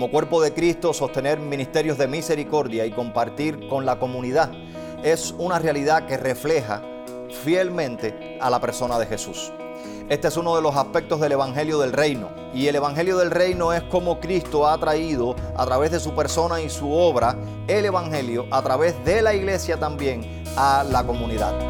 como cuerpo de Cristo, sostener ministerios de misericordia y compartir con la comunidad es una realidad que refleja fielmente a la persona de Jesús. Este es uno de los aspectos del Evangelio del Reino. Y el Evangelio del Reino es como Cristo ha traído a través de su persona y su obra el Evangelio a través de la iglesia también a la comunidad.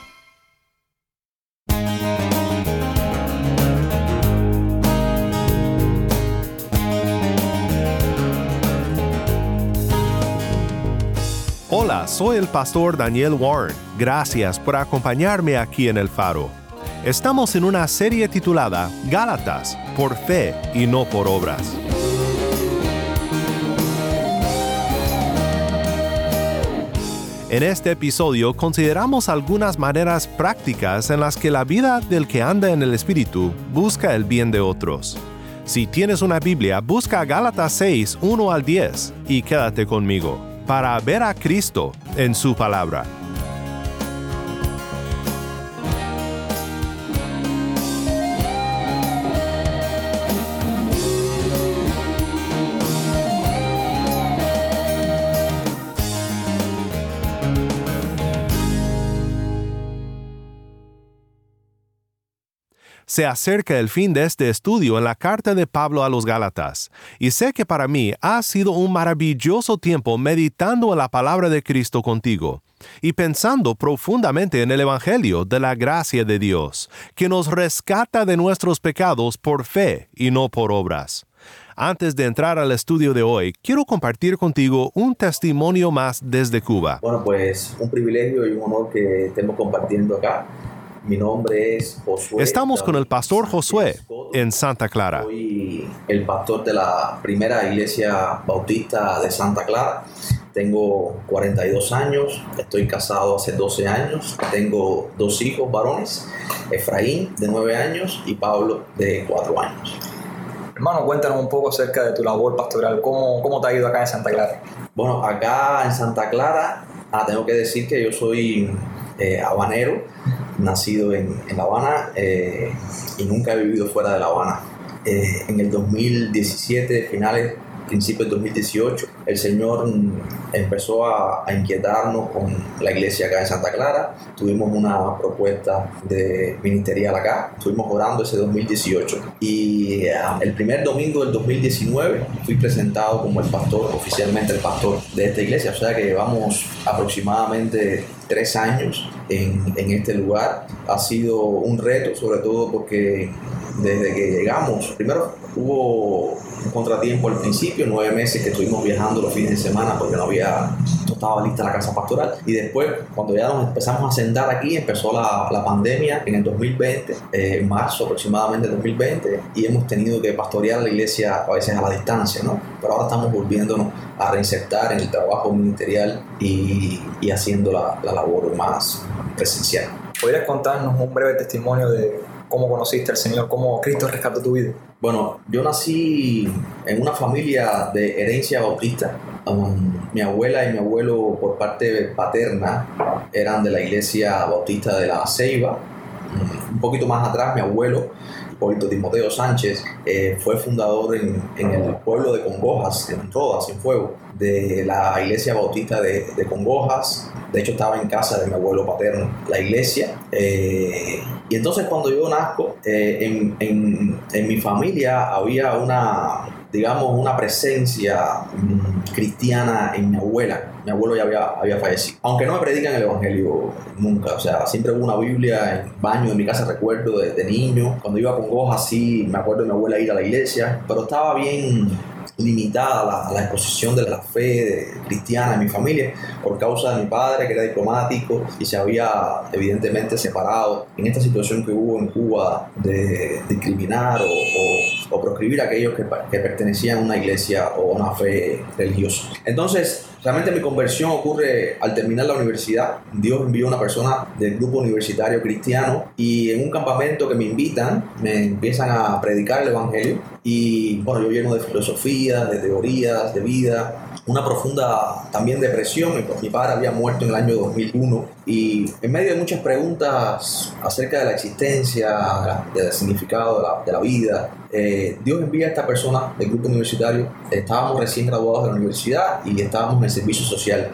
Hola, soy el pastor Daniel Warren. Gracias por acompañarme aquí en El Faro. Estamos en una serie titulada Gálatas, por fe y no por obras. En este episodio consideramos algunas maneras prácticas en las que la vida del que anda en el Espíritu busca el bien de otros. Si tienes una Biblia, busca Gálatas 6, 1 al 10 y quédate conmigo para ver a Cristo en su palabra. Se acerca el fin de este estudio en la carta de Pablo a los Gálatas, y sé que para mí ha sido un maravilloso tiempo meditando en la palabra de Cristo contigo y pensando profundamente en el Evangelio de la gracia de Dios, que nos rescata de nuestros pecados por fe y no por obras. Antes de entrar al estudio de hoy, quiero compartir contigo un testimonio más desde Cuba. Bueno, pues un privilegio y un honor que estemos compartiendo acá. Mi nombre es Josué. Estamos con el pastor Josué en Santa Clara. Soy el pastor de la primera iglesia bautista de Santa Clara. Tengo 42 años, estoy casado hace 12 años, tengo dos hijos varones, Efraín de 9 años y Pablo de 4 años. Hermano, cuéntanos un poco acerca de tu labor pastoral, ¿cómo, cómo te ha ido acá en Santa Clara? Bueno, acá en Santa Clara, ah, tengo que decir que yo soy eh, habanero, nacido en, en La Habana eh, y nunca he vivido fuera de La Habana. Eh, en el 2017, finales, principios del 2018, el Señor empezó a, inquietarnos con la iglesia acá en Santa Clara. Tuvimos una propuesta de ministerial acá. Estuvimos orando ese 2018. Y uh, el primer domingo del 2019 fui presentado como el pastor, oficialmente el pastor de esta iglesia. O sea que llevamos aproximadamente tres años en, en, este lugar. Ha sido un reto, sobre todo porque desde que llegamos, primero hubo un contratiempo al principio, nueve meses que estuvimos viajando los fines de semana porque no había, no estaba lista la casa pastoral. Y después, cuando ya nos empezamos a sentar aquí, empezó la, la pandemia en el 2020, eh, en marzo aproximadamente 2020, y hemos tenido que pastorear la iglesia a veces a la distancia, ¿no? Pero ahora estamos volviéndonos a reinsertar en el trabajo ministerial y, y haciendo la, la labor más presencial. ¿Podrías contarnos un breve testimonio de cómo conociste al Señor, cómo Cristo rescató tu vida? Bueno, yo nací en una familia de herencia bautista. Um, mi abuela y mi abuelo por parte paterna eran de la iglesia bautista de la Ceiba. Um, un poquito más atrás, mi abuelo, Hipólito Timoteo Sánchez, eh, fue fundador en, en, el pueblo de Congojas, en Rodas, en Fuego, de la iglesia bautista de, de, Congojas. De hecho, estaba en casa de mi abuelo paterno, la iglesia. Eh, y entonces cuando yo nazco, eh, en, en, en, mi familia había una, digamos, una presencia mmm, cristiana en mi abuela. Mi abuelo ya había, había fallecido. Aunque no me predican el Evangelio nunca. O sea, siempre hubo una Biblia en baño, en mi casa recuerdo de, de niño. Cuando iba con Congojas, sí, me acuerdo de mi abuela ir a la iglesia. Pero estaba bien limitada la, la exposición de la fe cristiana en mi familia por causa de mi padre que era diplomático y se había evidentemente separado en esta situación que hubo en Cuba de discriminar o, o, o proscribir a aquellos que, que pertenecían a una iglesia o a una fe religiosa. Entonces, Realmente mi conversión ocurre al terminar la universidad. Dios envió una persona del grupo universitario cristiano y en un campamento que me invitan, me empiezan a predicar el Evangelio y bueno, yo lleno de filosofía, de teorías, de vida, una profunda también depresión. Mi padre había muerto en el año 2001 y en medio de muchas preguntas acerca de la existencia, del significado de la, de la vida, eh, Dios envía a esta persona del grupo universitario. Estábamos recién graduados de la universidad y estábamos en el servicio social.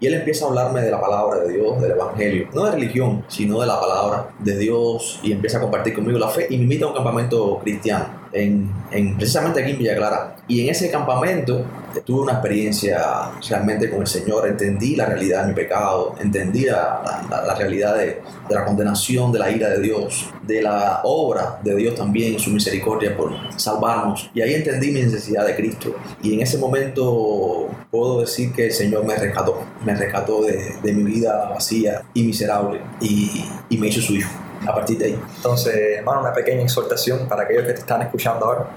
Y él empieza a hablarme de la palabra de Dios, del Evangelio, no de religión, sino de la palabra de Dios y empieza a compartir conmigo la fe y me invita a un campamento cristiano en, en, precisamente aquí en Villa Clara. Y en ese campamento tuve una experiencia realmente con el Señor, entendí la realidad de mi pecado, entendí la, la, la realidad de, de, la condenación, de la ira de Dios, de la obra de Dios también, su misericordia por salvarnos. Y ahí entendí mi necesidad de Cristo. Y en ese momento puedo decir que el Señor me rescató, me rescató de, de mi vida vacía y miserable y, y me hizo su hijo a partir de ahí. Entonces, hermano, una pequeña exhortación para aquellos que te están escuchando ahora.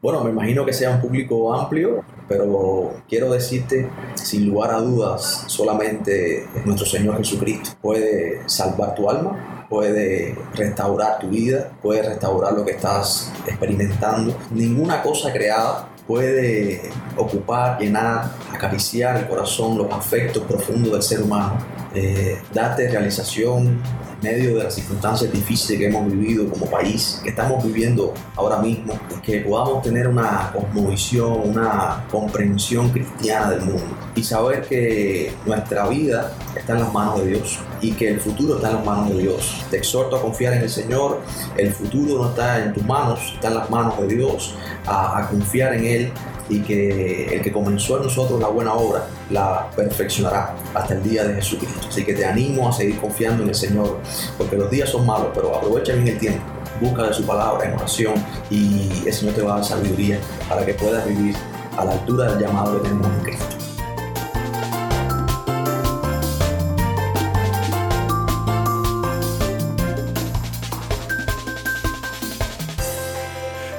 Bueno, me imagino que sea un público amplio, pero quiero decirte, sin lugar a dudas, solamente nuestro Señor Jesucristo puede salvar tu alma, puede restaurar tu vida, puede restaurar lo que estás experimentando. Ninguna cosa creada puede ocupar, llenar, acariciar el corazón, los afectos profundos del ser humano, eh, darte realización, medio de las circunstancias difíciles que hemos vivido como país, que estamos viviendo ahora mismo, que podamos tener una cosmovisión, una comprensión cristiana del mundo y saber que nuestra vida está en las manos de Dios y que el futuro está en las manos de Dios. Te exhorto a confiar en el Señor, el futuro no está en tus manos, está en las manos de Dios, a, a confiar en Él y que el que comenzó en nosotros la buena obra la perfeccionará hasta el día de Jesucristo. Así que te animo a seguir confiando en el Señor, porque los días son malos, pero aprovecha bien el tiempo. Busca de su palabra en oración y el Señor te va a dar sabiduría para que puedas vivir a la altura del llamado que tenemos en Cristo.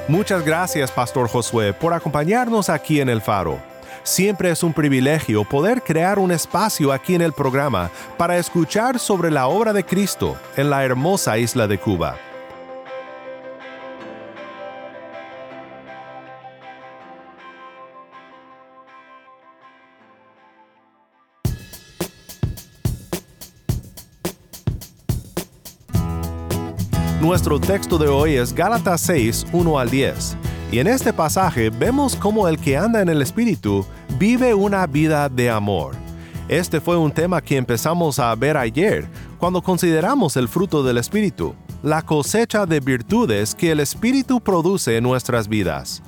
Muchas gracias, Pastor Josué, por acompañarnos aquí en el Faro. Siempre es un privilegio poder crear un espacio aquí en el programa para escuchar sobre la obra de Cristo en la hermosa isla de Cuba. Nuestro texto de hoy es Gálatas 6, 1 al 10. Y en este pasaje vemos cómo el que anda en el Espíritu vive una vida de amor. Este fue un tema que empezamos a ver ayer cuando consideramos el fruto del Espíritu, la cosecha de virtudes que el Espíritu produce en nuestras vidas.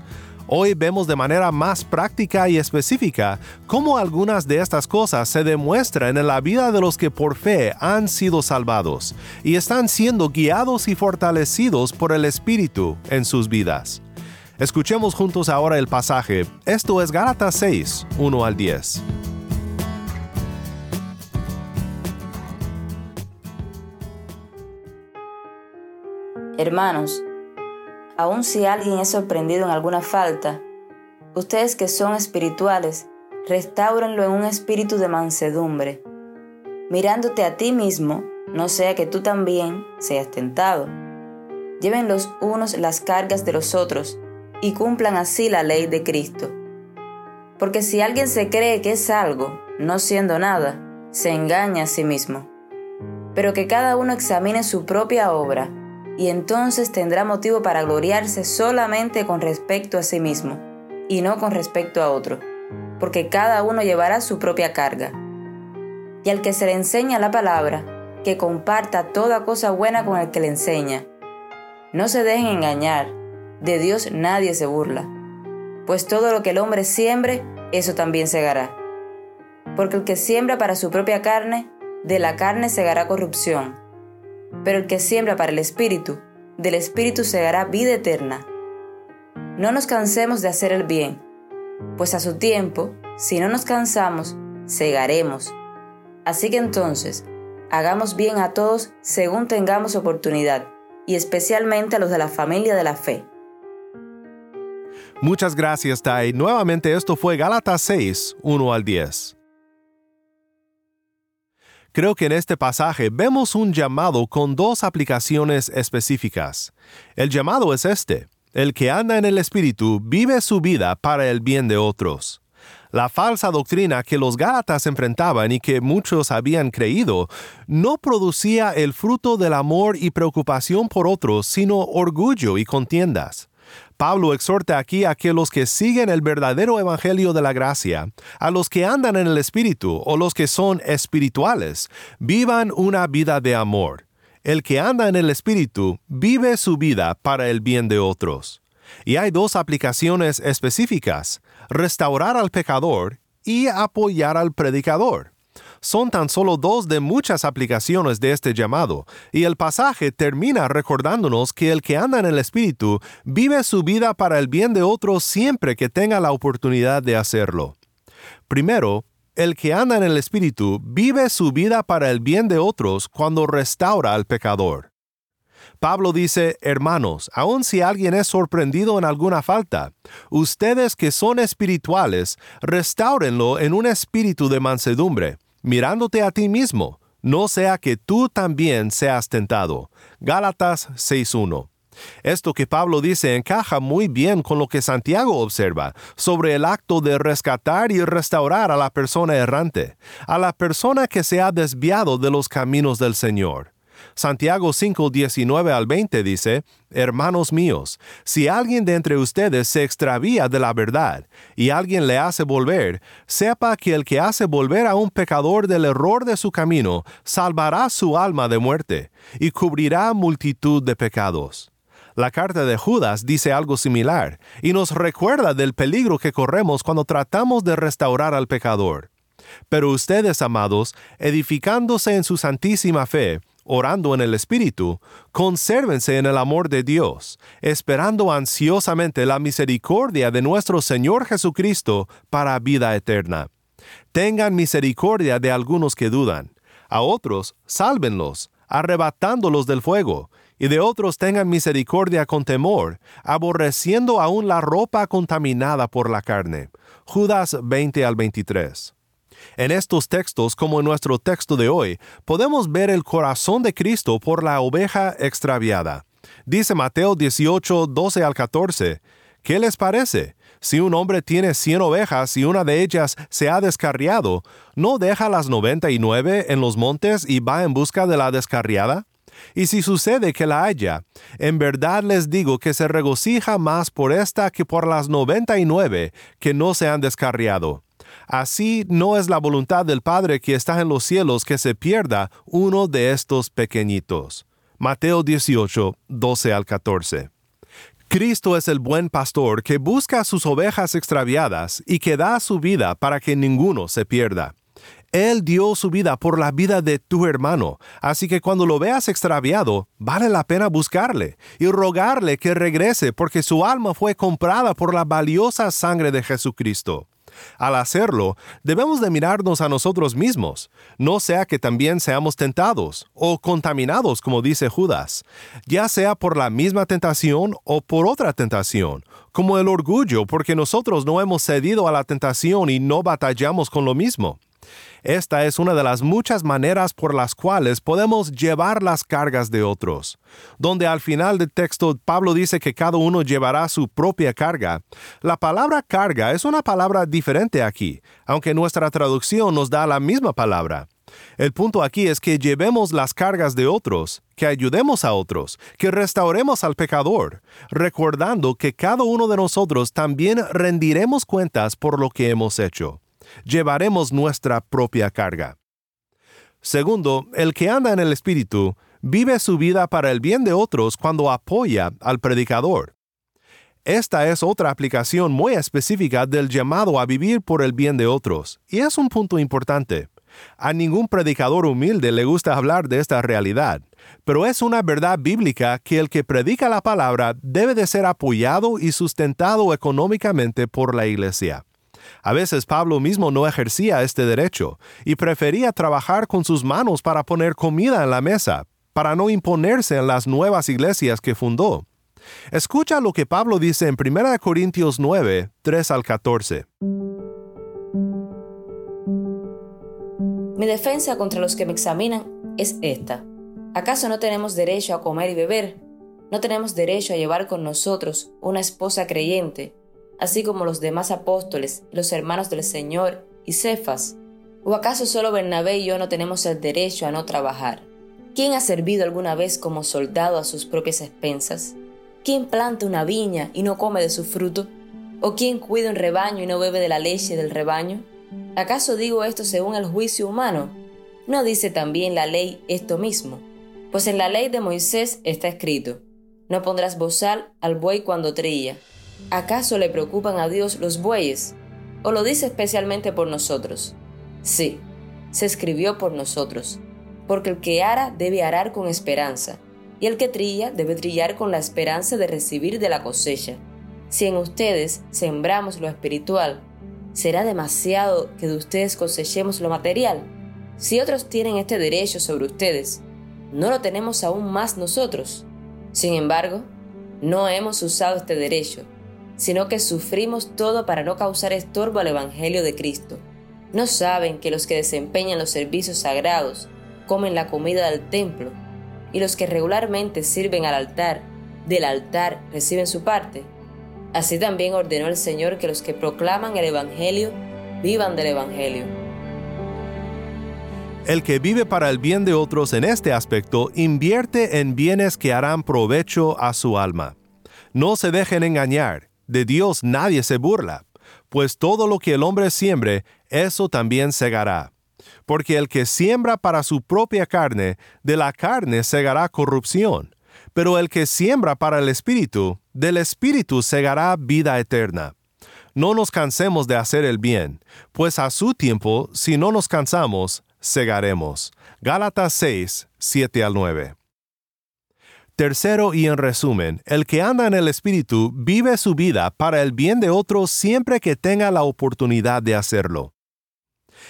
Hoy vemos de manera más práctica y específica cómo algunas de estas cosas se demuestran en la vida de los que por fe han sido salvados y están siendo guiados y fortalecidos por el Espíritu en sus vidas. Escuchemos juntos ahora el pasaje. Esto es Gálatas 6, 1 al 10. Hermanos, aun si alguien es sorprendido en alguna falta, ustedes que son espirituales, restáurenlo en un espíritu de mansedumbre, mirándote a ti mismo, no sea que tú también seas tentado. Lleven los unos las cargas de los otros y cumplan así la ley de Cristo. Porque si alguien se cree que es algo, no siendo nada, se engaña a sí mismo. Pero que cada uno examine su propia obra, y entonces tendrá motivo para gloriarse solamente con respecto a sí mismo, y no con respecto a otro, porque cada uno llevará su propia carga. Y al que se le enseña la palabra, que comparta toda cosa buena con el que le enseña. No se dejen engañar, de Dios nadie se burla, pues todo lo que el hombre siembre, eso también segará. Porque el que siembra para su propia carne, de la carne segará corrupción pero el que siembra para el Espíritu, del Espíritu segará vida eterna. No nos cansemos de hacer el bien, pues a su tiempo, si no nos cansamos, segaremos. Así que entonces, hagamos bien a todos según tengamos oportunidad, y especialmente a los de la familia de la fe. Muchas gracias, Tai. Nuevamente esto fue Gálatas 6, 1 al 10. Creo que en este pasaje vemos un llamado con dos aplicaciones específicas. El llamado es este. El que anda en el Espíritu vive su vida para el bien de otros. La falsa doctrina que los Gálatas enfrentaban y que muchos habían creído no producía el fruto del amor y preocupación por otros, sino orgullo y contiendas. Pablo exhorta aquí a que los que siguen el verdadero evangelio de la gracia, a los que andan en el Espíritu o los que son espirituales, vivan una vida de amor. El que anda en el Espíritu vive su vida para el bien de otros. Y hay dos aplicaciones específicas, restaurar al pecador y apoyar al predicador. Son tan solo dos de muchas aplicaciones de este llamado, y el pasaje termina recordándonos que el que anda en el Espíritu vive su vida para el bien de otros siempre que tenga la oportunidad de hacerlo. Primero, el que anda en el Espíritu vive su vida para el bien de otros cuando restaura al pecador. Pablo dice, hermanos, aun si alguien es sorprendido en alguna falta, ustedes que son espirituales, restáurenlo en un espíritu de mansedumbre, mirándote a ti mismo, no sea que tú también seas tentado. Gálatas 6.1. Esto que Pablo dice encaja muy bien con lo que Santiago observa sobre el acto de rescatar y restaurar a la persona errante, a la persona que se ha desviado de los caminos del Señor. Santiago 5, 19 al 20 dice, Hermanos míos, si alguien de entre ustedes se extravía de la verdad y alguien le hace volver, sepa que el que hace volver a un pecador del error de su camino, salvará su alma de muerte y cubrirá multitud de pecados. La carta de Judas dice algo similar y nos recuerda del peligro que corremos cuando tratamos de restaurar al pecador. Pero ustedes, amados, edificándose en su santísima fe, orando en el Espíritu, consérvense en el amor de Dios, esperando ansiosamente la misericordia de nuestro Señor Jesucristo para vida eterna. Tengan misericordia de algunos que dudan, a otros sálvenlos, arrebatándolos del fuego, y de otros tengan misericordia con temor, aborreciendo aún la ropa contaminada por la carne. Judas 20 al 23. En estos textos, como en nuestro texto de hoy, podemos ver el corazón de Cristo por la oveja extraviada. Dice Mateo 18, 12 al 14, ¿qué les parece? Si un hombre tiene cien ovejas y una de ellas se ha descarriado, ¿no deja las noventa y nueve en los montes y va en busca de la descarriada? Y si sucede que la haya, en verdad les digo que se regocija más por esta que por las noventa y nueve que no se han descarriado. Así no es la voluntad del Padre que está en los cielos que se pierda uno de estos pequeñitos. Mateo 18, 12 al 14. Cristo es el buen pastor que busca a sus ovejas extraviadas y que da su vida para que ninguno se pierda. Él dio su vida por la vida de tu hermano, así que cuando lo veas extraviado, vale la pena buscarle y rogarle que regrese porque su alma fue comprada por la valiosa sangre de Jesucristo. Al hacerlo, debemos de mirarnos a nosotros mismos, no sea que también seamos tentados o contaminados, como dice Judas, ya sea por la misma tentación o por otra tentación, como el orgullo, porque nosotros no hemos cedido a la tentación y no batallamos con lo mismo. Esta es una de las muchas maneras por las cuales podemos llevar las cargas de otros. Donde al final del texto Pablo dice que cada uno llevará su propia carga. La palabra carga es una palabra diferente aquí, aunque nuestra traducción nos da la misma palabra. El punto aquí es que llevemos las cargas de otros, que ayudemos a otros, que restauremos al pecador, recordando que cada uno de nosotros también rendiremos cuentas por lo que hemos hecho llevaremos nuestra propia carga. Segundo, el que anda en el Espíritu vive su vida para el bien de otros cuando apoya al predicador. Esta es otra aplicación muy específica del llamado a vivir por el bien de otros, y es un punto importante. A ningún predicador humilde le gusta hablar de esta realidad, pero es una verdad bíblica que el que predica la palabra debe de ser apoyado y sustentado económicamente por la iglesia. A veces Pablo mismo no ejercía este derecho y prefería trabajar con sus manos para poner comida en la mesa, para no imponerse en las nuevas iglesias que fundó. Escucha lo que Pablo dice en 1 Corintios 9, 3 al 14. Mi defensa contra los que me examinan es esta. ¿Acaso no tenemos derecho a comer y beber? ¿No tenemos derecho a llevar con nosotros una esposa creyente, así como los demás apóstoles, los hermanos del Señor y Cefas? ¿O acaso solo Bernabé y yo no tenemos el derecho a no trabajar? ¿Quién ha servido alguna vez como soldado a sus propias expensas? ¿Quién planta una viña y no come de su fruto? ¿O quién cuida un rebaño y no bebe de la leche del rebaño? ¿Acaso digo esto según el juicio humano? ¿No dice también la ley esto mismo? Pues en la ley de Moisés está escrito, no pondrás bozal al buey cuando trilla. ¿Acaso le preocupan a Dios los bueyes? ¿O lo dice especialmente por nosotros? Sí, se escribió por nosotros, porque el que ara debe arar con esperanza, y el que trilla debe trillar con la esperanza de recibir de la cosecha. Si en ustedes sembramos lo espiritual, ¿será demasiado que de ustedes cosechemos lo material? Si otros tienen este derecho sobre ustedes, ¿no lo tenemos aún más nosotros? Sin embargo, no hemos usado este derecho, sino que sufrimos todo para no causar estorbo al Evangelio de Cristo. ¿No saben que los que desempeñan los servicios sagrados comen la comida del templo y los que regularmente sirven al altar, del altar reciben su parte? Así también ordenó el Señor que los que proclaman el Evangelio vivan del Evangelio. El que vive para el bien de otros en este aspecto invierte en bienes que harán provecho a su alma. No se dejen engañar, de Dios nadie se burla, pues todo lo que el hombre siembre, eso también segará. Porque el que siembra para su propia carne, de la carne segará corrupción pero el que siembra para el Espíritu, del Espíritu segará vida eterna. No nos cansemos de hacer el bien, pues a su tiempo, si no nos cansamos, segaremos. Gálatas 6, 7 al 9. Tercero y en resumen, el que anda en el Espíritu vive su vida para el bien de otros siempre que tenga la oportunidad de hacerlo.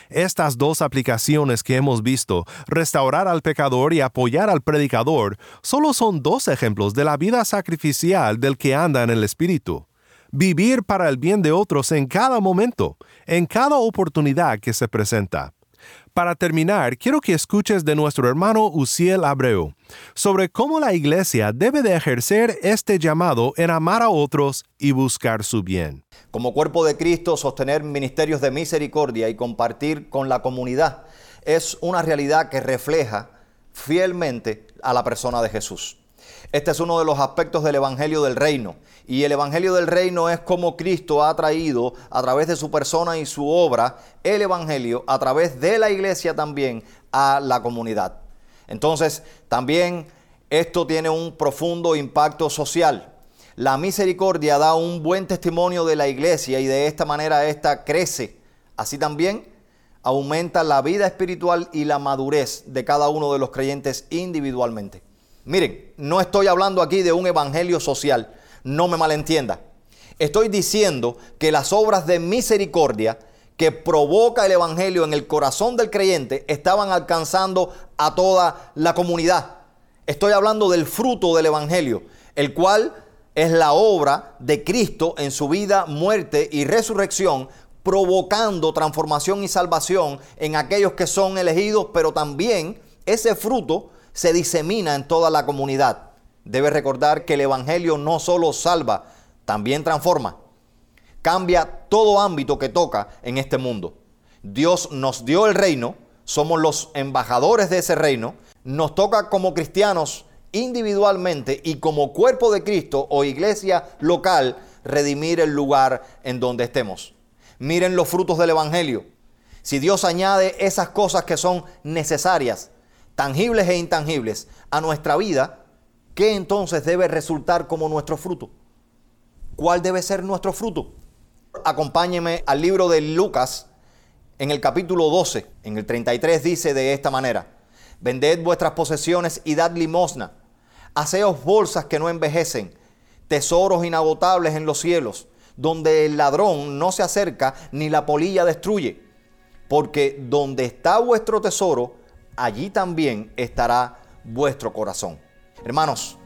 Estas dos aplicaciones que hemos visto, restaurar al pecador y apoyar al predicador, solo son dos ejemplos de la vida sacrificial del que anda en el Espíritu. Vivir para el bien de otros en cada momento, en cada oportunidad que se presenta. Para terminar, quiero que escuches de nuestro hermano Uciel Abreu sobre cómo la iglesia debe de ejercer este llamado en amar a otros y buscar su bien. Como cuerpo de Cristo, sostener ministerios de misericordia y compartir con la comunidad es una realidad que refleja fielmente a la persona de Jesús. Este es uno de los aspectos del Evangelio del Reino. Y el Evangelio del Reino es como Cristo ha traído a través de su persona y su obra el Evangelio a través de la iglesia también a la comunidad. Entonces, también esto tiene un profundo impacto social. La misericordia da un buen testimonio de la iglesia y de esta manera esta crece. Así también aumenta la vida espiritual y la madurez de cada uno de los creyentes individualmente. Miren, no estoy hablando aquí de un evangelio social, no me malentienda. Estoy diciendo que las obras de misericordia que provoca el evangelio en el corazón del creyente estaban alcanzando a toda la comunidad. Estoy hablando del fruto del evangelio, el cual es la obra de Cristo en su vida, muerte y resurrección, provocando transformación y salvación en aquellos que son elegidos, pero también ese fruto se disemina en toda la comunidad. Debe recordar que el Evangelio no solo salva, también transforma. Cambia todo ámbito que toca en este mundo. Dios nos dio el reino, somos los embajadores de ese reino, nos toca como cristianos individualmente y como cuerpo de Cristo o iglesia local redimir el lugar en donde estemos. Miren los frutos del Evangelio. Si Dios añade esas cosas que son necesarias, tangibles e intangibles, a nuestra vida, ¿qué entonces debe resultar como nuestro fruto? ¿Cuál debe ser nuestro fruto? Acompáñeme al libro de Lucas, En el capítulo 12, en el 33 dice de esta manera, vended vuestras posesiones y dad limosna, haceos bolsas que no envejecen, tesoros inagotables en los cielos, donde el ladrón no se acerca ni la polilla destruye, porque donde está vuestro tesoro, allí también estará vuestro corazón. Hermanos,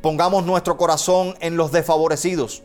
pongamos nuestro corazón en los desfavorecidos,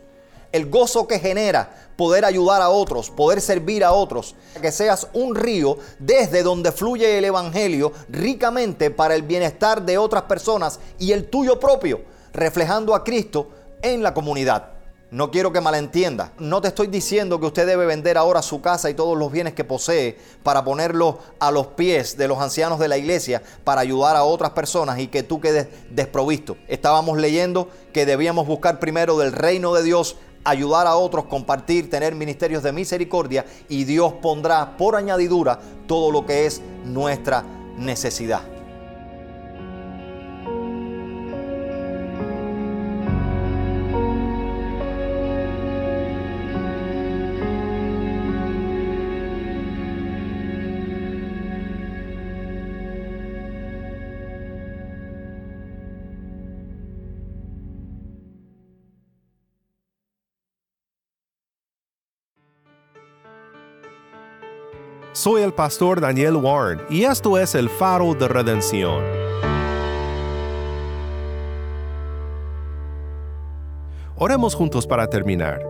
el gozo que genera poder ayudar a otros, poder servir a otros, que seas un río desde donde fluye el Evangelio ricamente para el bienestar de otras personas y el tuyo propio, reflejando a Cristo en la comunidad. No quiero que malentienda. No te estoy diciendo que usted debe vender ahora su casa y todos los bienes que posee para ponerlos a los pies de los ancianos de la iglesia para ayudar a otras personas y que tú quedes desprovisto. Estábamos leyendo que debíamos buscar primero del reino de Dios ayudar a otros, compartir, tener ministerios de misericordia y Dios pondrá por añadidura todo lo que es nuestra necesidad. Soy el pastor Daniel Warren y esto es el faro de redención. Oremos juntos para terminar.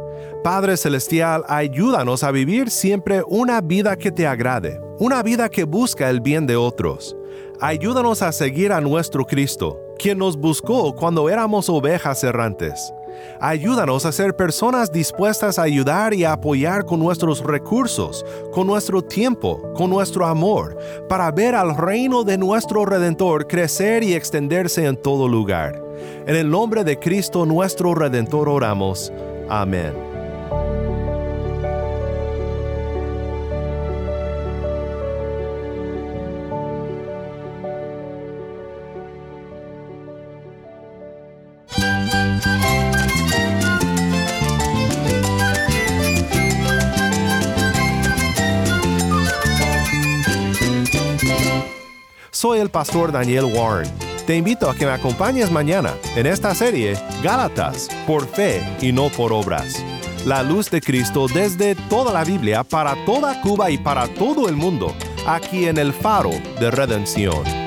Padre Celestial, ayúdanos a vivir siempre una vida que te agrade, una vida que busca el bien de otros. Ayúdanos a seguir a nuestro Cristo, quien nos buscó cuando éramos ovejas errantes. Ayúdanos a ser personas dispuestas a ayudar y a apoyar con nuestros recursos, con nuestro tiempo, con nuestro amor, para ver al reino de nuestro Redentor crecer y extenderse en todo lugar. En el nombre de Cristo nuestro Redentor oramos. Amén. Pastor Daniel Warren. Te invito a que me acompañes mañana en esta serie Gálatas, por fe y no por obras. La luz de Cristo desde toda la Biblia para toda Cuba y para todo el mundo, aquí en el faro de redención.